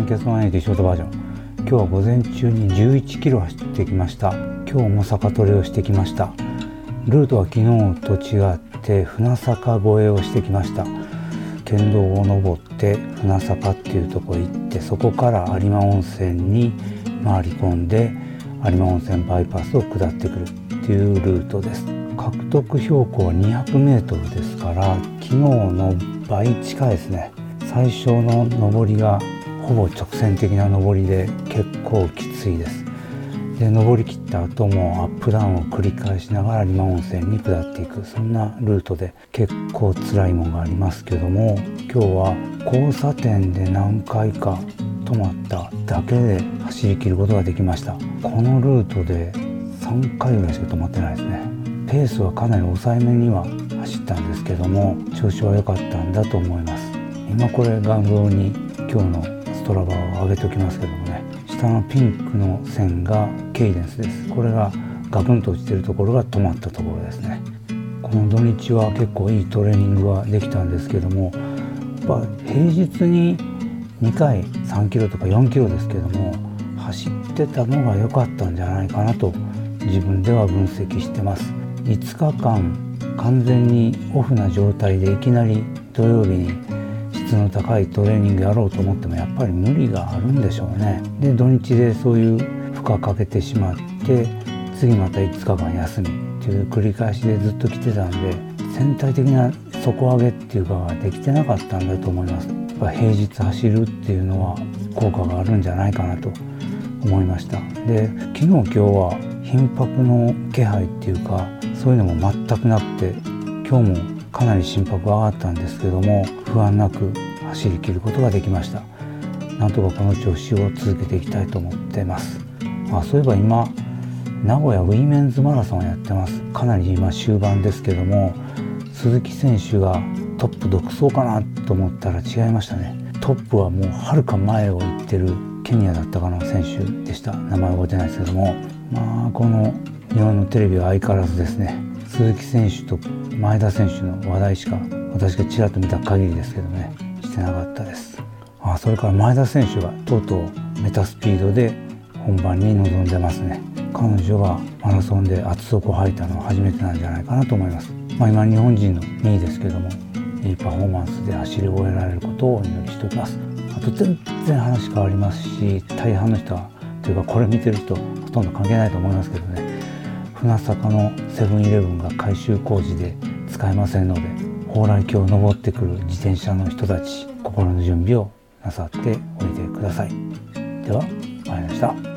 ンケツマン駅ショートバージョン。今日は午前中に11キロ走ってきました。今日も坂トレをしてきました。ルートは昨日と違って船坂越えをしてきました。県道を登って船坂っていうとこ行ってそこから有馬温泉に回り込んで有馬温泉バイパスを下ってくる。っていうルートです。獲得標高は 200m ですから昨日の倍近いですね。最初の上りがほぼ直線的な上りで結構きついです。で登りきった後もアップダウンを繰り返しながら有馬温泉に下っていく。そんなルートで結構辛いものがありますけども今日は交差点で何回か止まっただけで走り切ることができました。このルートで3回ぐらいしか止まってないですね。ペースはかなり抑えめには走ったんですけども調子は良かったんだと思います。今これ画像に今日のトラバを上げておきますけどもね。下のピンクの線がケイデンスです。これがガクンと落ちてるところが止まったところですね。この土日は結構いいトレーニングができたんですけどもやっぱ平日に2回3キロとか4キロですけども走ってたのが良かったんじゃないかなと自分では分析してます。5日間完全にオフな状態でいきなり土曜日に質の高いトレーニングやろうと思ってもやっぱり無理があるんでしょうね。で土日でそういう負荷かけてしまって次また5日間休みっていう繰り返しでずっと来てたんで全体的な底上げっていうかができてなかったんだと思います。やっぱ平日走るっていうのは効果があるんじゃないかなと思いました。で昨日今日は頻迫の気配っていうかそういうのも全くなくて今日もかなり心拍が上がったんですけども不安なく走り切ることができました。なんとかこの調子を続けていきたいと思ってます。あそういえば今名古屋ウィメンズマラソンをやってます。かなり今終盤ですけども鈴木選手がトップ独走かなと思ったら違いましたね。トップはもうはるか前を行ってるケニアだったかな選手でした。名前覚えてないですけどもまあこの日本のテレビは相変わらずですね鈴木選手と前田選手の話題しか私がちらっと見た限りですけどねしてなかったです。あそれから前田選手がとうとうメタスピードで本番に臨んでますね。彼女がマラソンで厚底を履いたのは初めてなんじゃないかなと思います、まあ、今日本人の2位ですけどもいいパフォーマンスで走り終えられることをお祈りしておきます。あと全然話変わりますし大半の人はというかこれ見てる人ほとんど関係ないと思いますけどね。船坂のセブンイレブンが改修工事で使えませんので蓬莱橋を登ってくる自転車の人たち心の準備をなさっておいてください。ではまいりました。